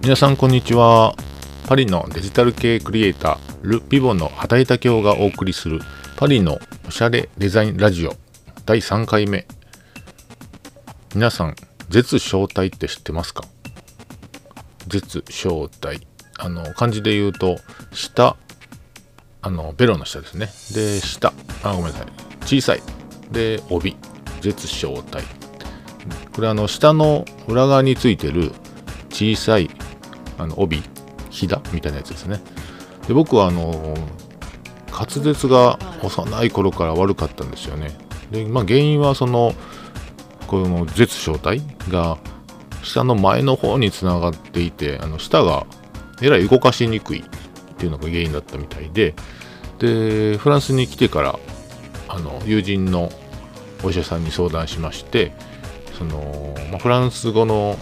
皆さんこんにちは。パリのデジタル系クリエイタール・ピボの畑田京がお送りするパリのおしゃれデザインラジオ第3回目。皆さん絶小体って知ってますか？絶小体あの漢字で言うと下。あのベロの下ですね。で下。あごめんなさい。小さい。で帯。絶小体これあの下の裏側についてる小さいあの帯ひだみたいなやつですね。で僕はあの滑舌が幼い頃から悪かったんですよね。でまあ原因はそのこの舌小体が下の前の方につながっていてあの舌がえらい動かしにくいっていうのが原因だったみたいで。でフランスに来てからあの友人のお医者さんに相談しましてその、まあ、フランス語の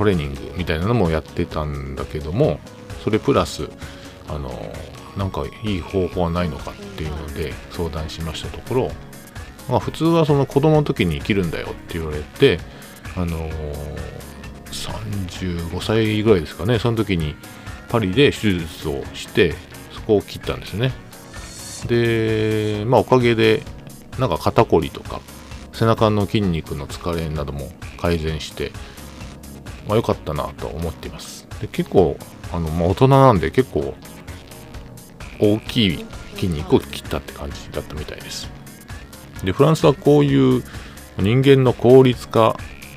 トレーニングみたいなのもやってたんだけどもそれプラスあのなんかいい方法はないのかっていうので相談しましたところ、まあ、普通はその子供の時に生きるんだよって言われてあの35歳ぐらいですかね。その時にパリで手術をしてそこを切ったんですね。でまあおかげでなんか肩こりとか背中の筋肉の疲れなども改善してまあ、良かったなと思っています。で結構あの、まあ、大人なんで結構大きい筋肉を切ったって感じだったみたいです。でフランスはこういう人間の効率化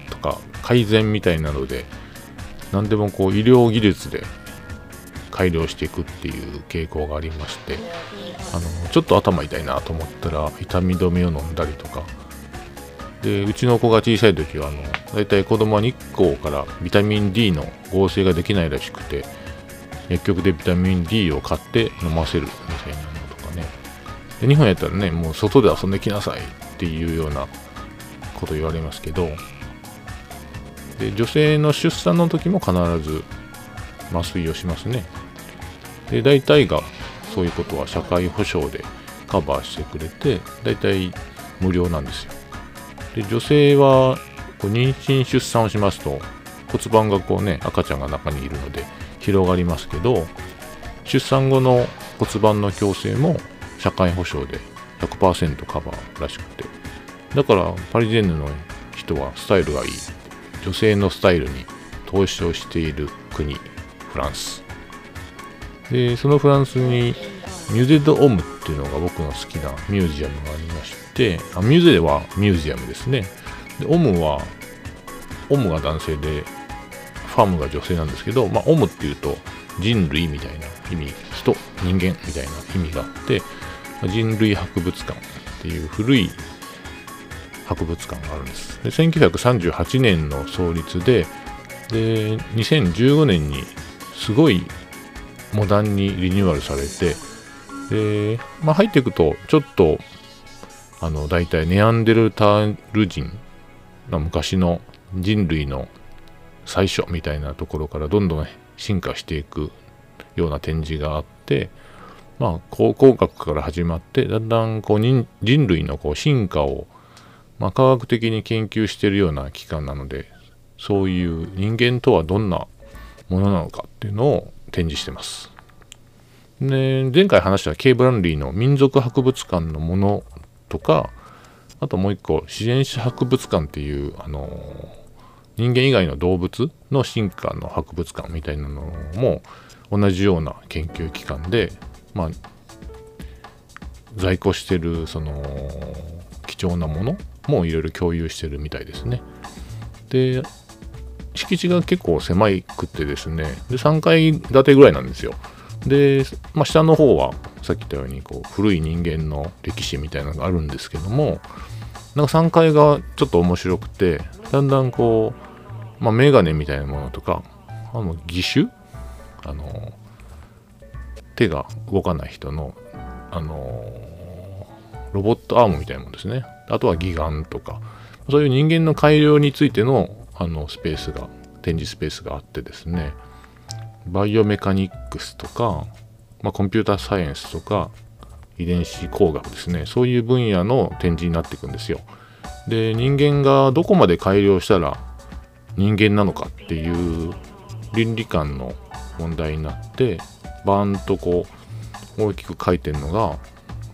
とか改善みたいなので何でもこう医療技術で改良していくっていう傾向がありましてあのちょっと頭痛いなと思ったら痛み止めを飲んだりとかでうちの子が小さい時はあの大体子供は日光からビタミン D の合成ができないらしくて薬局でビタミン D を買って飲ませるみたいなのとかね。で日本やったらねもう外で遊んできなさいっていうようなこと言われますけどで女性の出産の時も必ず麻酔をしますね。で大体がそういうことは社会保障でカバーしてくれて大体無料なんですよ。で女性はこう妊娠出産をしますと骨盤がこうね赤ちゃんが中にいるので広がりますけど出産後の骨盤の矯正も社会保障で100%カバーらしくて。だからパリジェンヌの人はスタイルがいい。女性のスタイルに投資をしている国フランス。でそのフランスにミュゼ・ド・オムっていうのが僕の好きなミュージアムがありましてあミュゼはミュージアムですね。でオムはオムが男性でファームが女性なんですけど、まあ、オムっていうと人類みたいな意味人人間みたいな意味があって人類博物館っていう古い博物館があるんです。で1938年の創立でで2015年にすごいモダンにリニューアルされてで、まあ、入っていくとちょっとあの大体ネアンデルタール人まあ、昔の人類の最初みたいなところからどんどん進化していくような展示があって、まあ、考古学から始まってだんだんこう人類のこう進化を、まあ、科学的に研究しているような機関なのでそういう人間とはどんなものなのかっていうのを展示してます。で前回話したケイ・ブランリーの民族博物館のものとかあともう一個自然史博物館っていうあの人間以外の動物の進化の博物館みたいなのも同じような研究機関でまあ在庫してるその貴重なものもいろいろ共有してるみたいですね。で敷地が結構狭くてですねで3階建てぐらいなんですよ。で、まあ、下の方はさっき言ったようにこう古い人間の歴史みたいなのがあるんですけどもなんか3階がちょっと面白くてだんだんこう、まあ、メガネみたいなものとかあの義手？あの手が動かない人のあのロボットアームみたいなものですね。あとは義眼とかそういう人間の改良についてのあのスペースが展示スペースがあってですね。バイオメカニックスとか、まあ、コンピューターサイエンスとか遺伝子工学ですね。そういう分野の展示になっていくんですよ。で人間がどこまで改良したら人間なのかっていう倫理観の問題になってバーンとこう大きく書いてるのが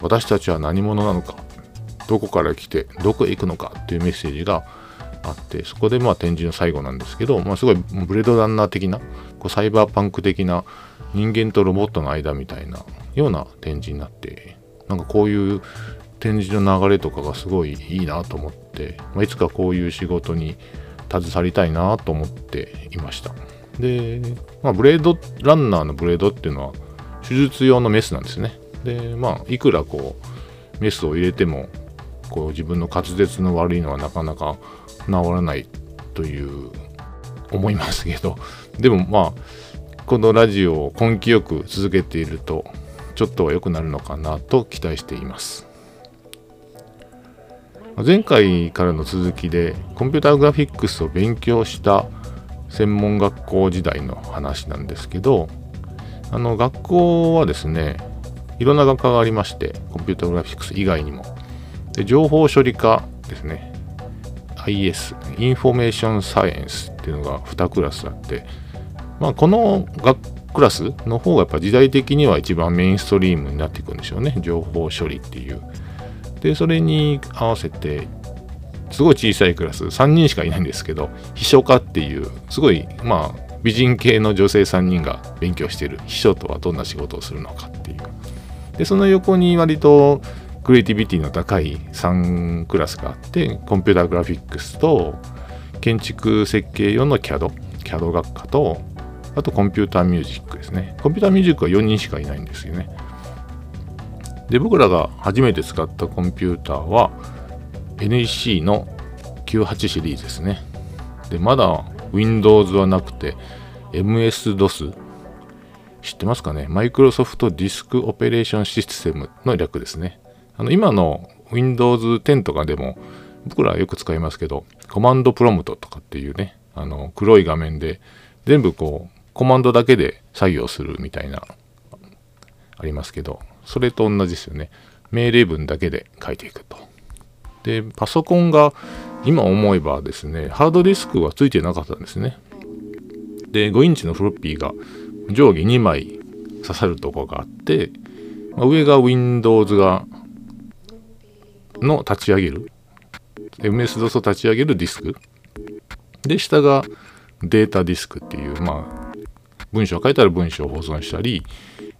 私たちは何者なのかどこから来てどこへ行くのかっていうメッセージがあってそこでまあ展示の最後なんですけど、まあ、すごいブレードランナー的なこうサイバーパンク的な人間とロボットの間みたいなような展示になってなんかこういう展示の流れとかがすごいいいなと思って、まあ、いつかこういう仕事に携わりたいなと思っていました。で、まあ、ブレードランナーのブレードっていうのは手術用のメスなんですね。でまあいくらこうメスを入れてもこう自分の滑舌の悪いのはなかなか治らないという思いますけどでもまあこのラジオを根気よく続けているとちょっとは良くなるのかなと期待しています。前回からの続きでコンピューターグラフィックスを勉強した専門学校時代の話なんですけどあの学校はですねいろんな学科がありましてコンピューターグラフィックス以外にも。で情報処理科ですね。IS Information Science っていうのが2クラスあってまあこの学クラスの方がやっぱ時代的には一番メインストリームになっていくんでしょうね。情報処理っていう。でそれに合わせてすごい小さいクラス3人しかいないんですけど秘書科っていうすごいまあ美人系の女性3人が勉強している秘書とはどんな仕事をするのかっていう。でその横に割とクリエイティビティの高い3クラスがあってコンピューターグラフィックスと建築設計用の CAD CAD 学科とあとコンピューターミュージックですね。コンピューターミュージックは4人しかいないんですよね。で僕らが初めて使ったコンピューターは NEC の98シリーズですね。でまだ Windows はなくて MS-DOS 知ってますかね？マイクロソフトディスクオペレーションシステムの略ですね。あの今の Windows 10とかでも僕らはよく使いますけどコマンドプロムトとかっていうねあの黒い画面で全部こうコマンドだけで作業するみたいなありますけどそれと同じですよね。命令文だけで書いていくと。でパソコンが今思えばですねハードディスクはついてなかったんですね。で5インチのフロッピーが上下2枚刺さるとこがあって、まあ、上が Windows がの立ち上げる。MS-DOS を立ち上げるディスク。で下がデータディスクっていうまあ文章を書いたら文章を保存したり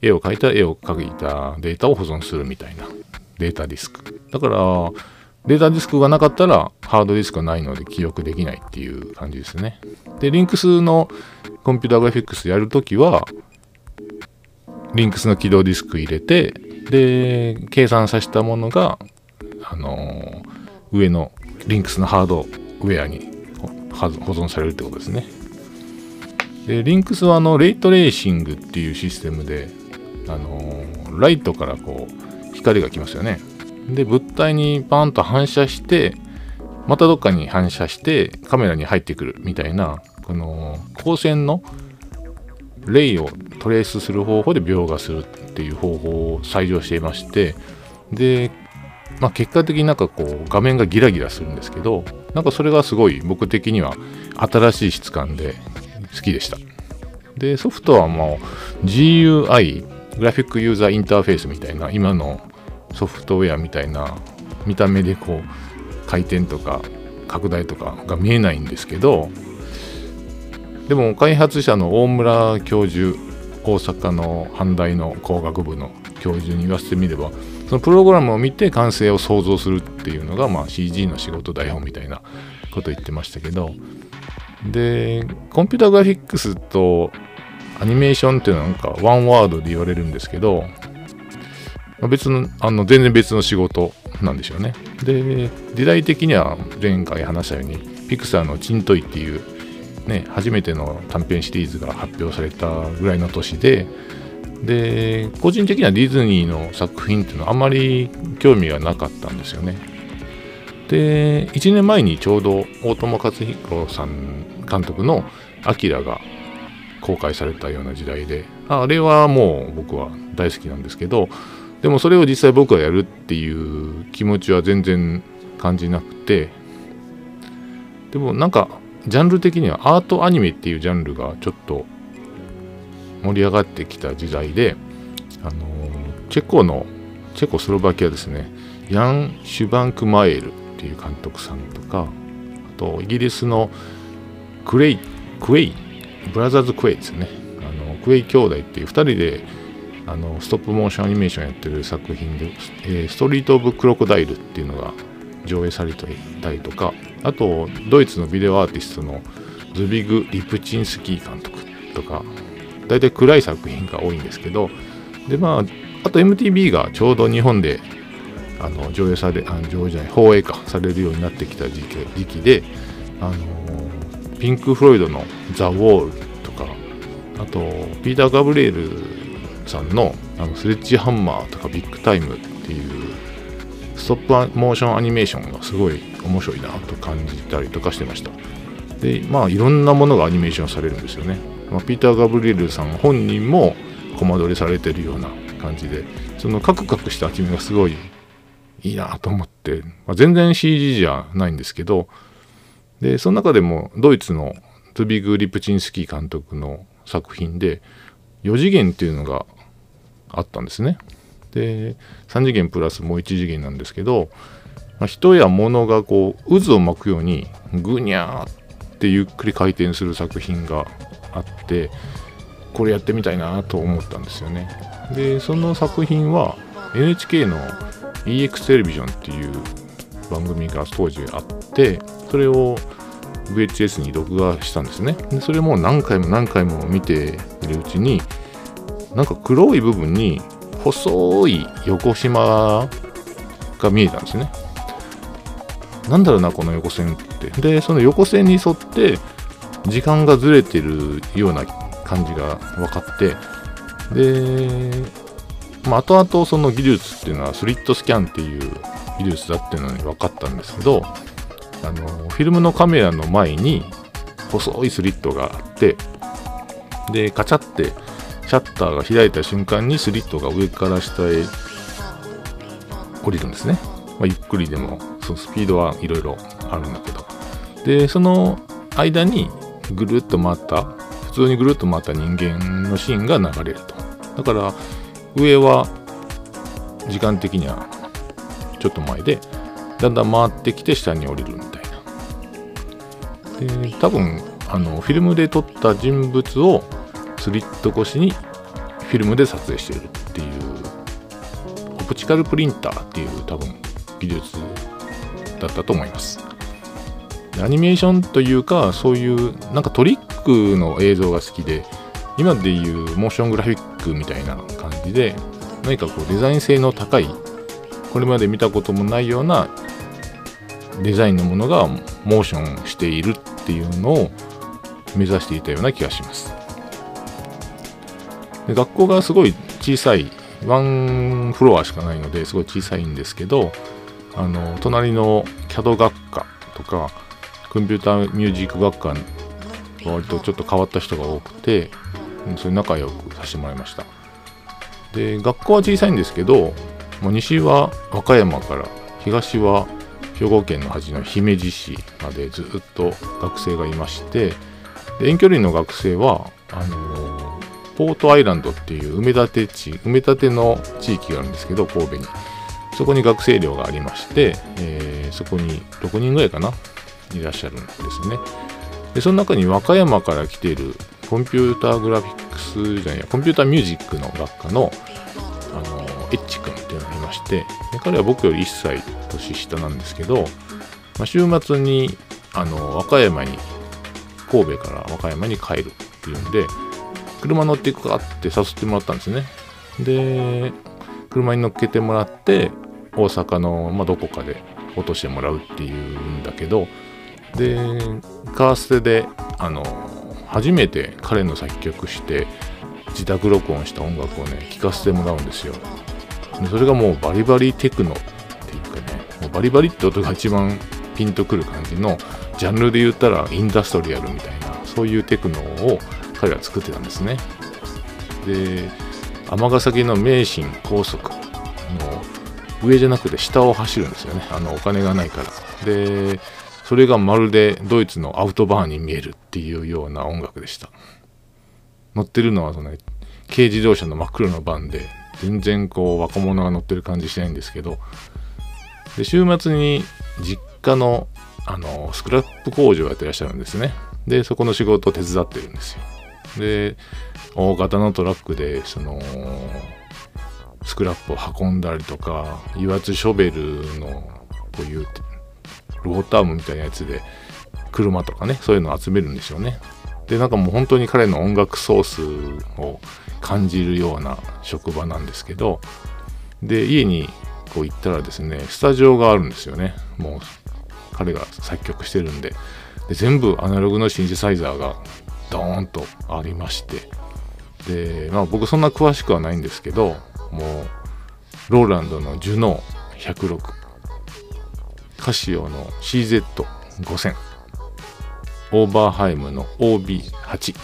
絵を描いたら絵を描いたデータを保存するみたいなデータディスク。だからデータディスクがなかったらハードディスクがないので記憶できないっていう感じですね。でリンクスのコンピューターグラフィックスやるときはリンクスの起動ディスク入れてで計算させたものがあのー、上のリンクスのハードウェアに保存されるってことですね。でリンクスはあのレイトレーシングっていうシステムであのー、ライトからこう光が来ますよね。で物体にパーンと反射してまたどっかに反射してカメラに入ってくるみたいなこの光線のレイをトレースする方法で描画するっていう方法を採用していましてで、まあ、結果的になんかこう画面がギラギラするんですけどなんかそれがすごい僕的には新しい質感で好きでした。でソフトはもう GUI グラフィックユーザーインターフェースみたいな今のソフトウェアみたいな見た目でこう回転とか拡大とかが見えないんですけどでも開発者の大村教授大阪の阪大の工学部の教授に言わせてみればそのプログラムを見て完成を想像するっていうのが、まあ、CG の仕事台本みたいなこと言ってましたけどでコンピューターグラフィックスとアニメーションっていうのはなんかワンワードで言われるんですけど、ま、別の、あの、全然別の仕事なんでしょうね。で、時代的には前回話したように、ピクサーのチントイっていう、ね、初めての短編シリーズが発表されたぐらいの年で、で、個人的にはディズニーの作品っていうのはあんまり興味がなかったんですよね。で、1年前にちょうど大友克彦さん監督の「アキラが公開されたような時代であれはもう僕は大好きなんですけどでもそれを実際僕がやるっていう気持ちは全然感じなくてでもなんかジャンル的にはアートアニメっていうジャンルがちょっと盛り上がってきた時代で、あのチェコのチェコスロバキアですね。ヤン・シュバンク・マエル。っていう監督さんとかあとイギリスのクレイクエイブラザーズ・クエイですね。あのクエイ兄弟っていう2人であのストップモーションアニメーションやってる作品で、えー、ストリート・オブ・クロコダイルっていうのが上映されてたりとかあとドイツのビデオアーティストのズビグ・リプチンスキー監督とか大体暗い作品が多いんですけどでまああと MTV がちょうど日本であの上映されあ上映じゃない放映化されるようになってきた時期時期であのピンク・フロイドの「ザ・ウォール」とかあとピーター・ガブリエルさんのあのスレッジハンマーとかビッグタイムっていうストップモーションアニメーションがすごい面白いなと感じたりとかしてました。でまあいろんなものがアニメーションされるんですよね、まあ、ピーター・ガブリエルさん本人もコマ撮りされてるような感じでそのカクカクしたアニメがすごいいいなと思って、まあ、全然 CG じゃないんですけどでその中でもドイツのトゥビグ・リプチンスキー監督の作品で4次元っていうのがあったんですね。で3次元プラスもう1次元なんですけど、まあ、人や物がこう渦を巻くようにぐにゃーってゆっくり回転する作品があってこれやってみたいなと思ったんですよね。でその作品は NHK の EX テレビジョンっていう番組が当時あってそれを VHS に録画したんですね。でそれも何回も何回も見ているうちになんか黒い部分に細い横島が見えたんですね。なんだろうなこの横線って。でその横線に沿って時間がずれてるような感じが分かってでまあ、後々その技術っていうのはスリットスキャンっていう技術だっていうのに分かったんですけどあのフィルムのカメラの前に細いスリットがあってでカチャってシャッターが開いた瞬間にスリットが上から下へ降りるんですね、まあ、ゆっくりでもそのスピードはいろいろあるんだけど。でその間にぐるっと回った普通にぐるっと回った人間のシーンが流れると。だから上は時間的にはちょっと前でだんだん回ってきて下に降りるみたいな。で多分あのフィルムで撮った人物をスリット越しにフィルムで撮影してるっていうオプチカルプリンターっていう多分技術だったと思います。アニメーションというかそういうなんかトリックの映像が好きで今でいうモーショングラフィックみたいな感じで何かこうデザイン性の高いこれまで見たこともないようなデザインのものがモーションしているっていうのを目指していたような気がします。で学校がすごい小さいワンフロアしかないのですごい小さいんですけどあの隣の CAD 学科とかコンピューターミュージック学科割とちょっと変わった人が多くてうんそれ仲良くさせてもらいました。で学校は小さいんですけどもう西は和歌山から東は兵庫県の端の姫路市までずっと学生がいまして遠距離の学生はあのポートアイランドっていう埋め立て地埋め立ての地域があるんですけど神戸に。そこに学生寮がありまして、えー、そこに6人ぐらいかないらっしゃるんですね。でその中に和歌山から来ているコンピューターグラフィックスじゃないや、コンピューターミュージックの学科の、あの、エッチ君っていうのがいまして、で彼は僕より1歳年下なんですけど、まあ、週末に、あの、和歌山に、神戸から和歌山に帰るっていうんで、車乗っていくかって誘ってもらったんですね。で、車に乗っけてもらって、大阪の、まあ、どこかで落としてもらうっていうんだけど、で、カーステで、あの、初めて彼の作曲して自宅録音した音楽をね聴かせてもらうんですよ。でそれがもうバリバリテクノっていうかねもうバリバリって音が一番ピンとくる感じのジャンルで言ったらインダストリアルみたいなそういうテクノを彼は作ってたんですね。で尼崎の名神高速の上じゃなくて下を走るんですよね。あのお金がないから。でそれがまるでドイツのアウトバーンに見えるっていうような音楽でした。乗ってるのはその軽自動車の真っ黒のバンで全然こう若者が乗ってる感じしないんですけどで週末に実家のあのスクラップ工場をやってらっしゃるんですね。でそこの仕事を手伝ってるんですよ。で大型のトラックでそのスクラップを運んだりとか油圧ショベルのこういうロータームみたいなやつで車とかねそういうのを集めるんですよね。でなんかもう本当に彼の音楽ソースを感じるような職場なんですけどで家にこう行ったらですねスタジオがあるんですよね。もう彼が作曲してるんで。で全部アナログのシンセサイザーがドーンとありまして。で、まあ、僕そんな詳しくはないんですけどもうローランドのジュノー106カシオの CZ5000 オーバーハイムの OB8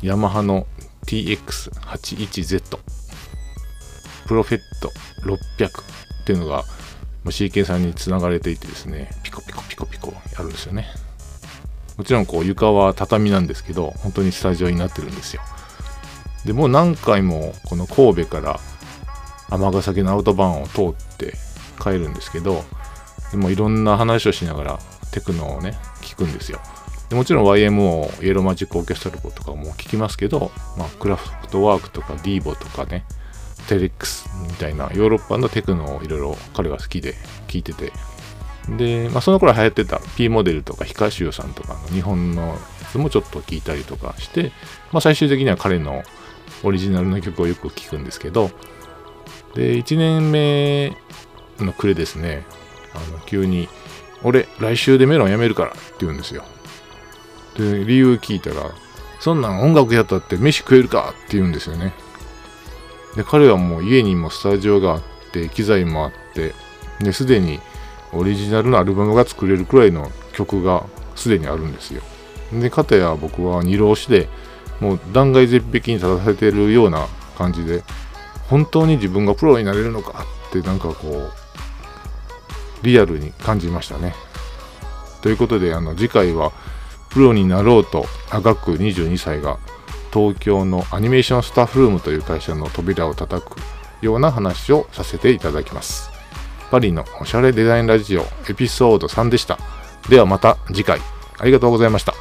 ヤマハの TX81Z プロフェット600っていうのが CK さんにつながれていてですねピコピコピコピコやるんですよね。もちろんこう床は畳なんですけど本当にスタジオになってるんですよ。でもう何回もこの神戸から尼崎のアウトバーンを通って帰るんですけどでもいろんな話をしながらテクノをね聞くんですよ。でもちろん YMO イエローマジックオーケストラとかも聞きますけど、まあ、クラフトワークとかディーボとかねテレックスみたいなヨーロッパのテクノをいろいろ彼が好きで聞いてて。で、まあ、その頃流行ってた P モデルとかヒカシュさんとかの日本のやつもちょっと聞いたりとかして、まあ、最終的には彼のオリジナルの曲をよく聞くんですけど。で1年目の暮れですね。あの急に「俺来週でメロンやめるから」って言うんですよで理由聞いたら「そんなん音楽やったって飯食えるか?」って言うんですよねで彼はもう家にもスタジオがあって機材もあってですでにオリジナルのアルバムが作れるくらいの曲がすでにあるんですよでかたや僕は二浪しでもう断崖絶壁に立たせてるような感じで本当に自分がプロになれるのかってなんかこうリアルに感じましたねということであの次回はプロになろうとあがく22歳が東京のアニメーションスタッフルームという会社の扉を叩くような話をさせていただきます。パリのおしゃれデザインラジオエピソード3でした。ではまた次回ありがとうございました。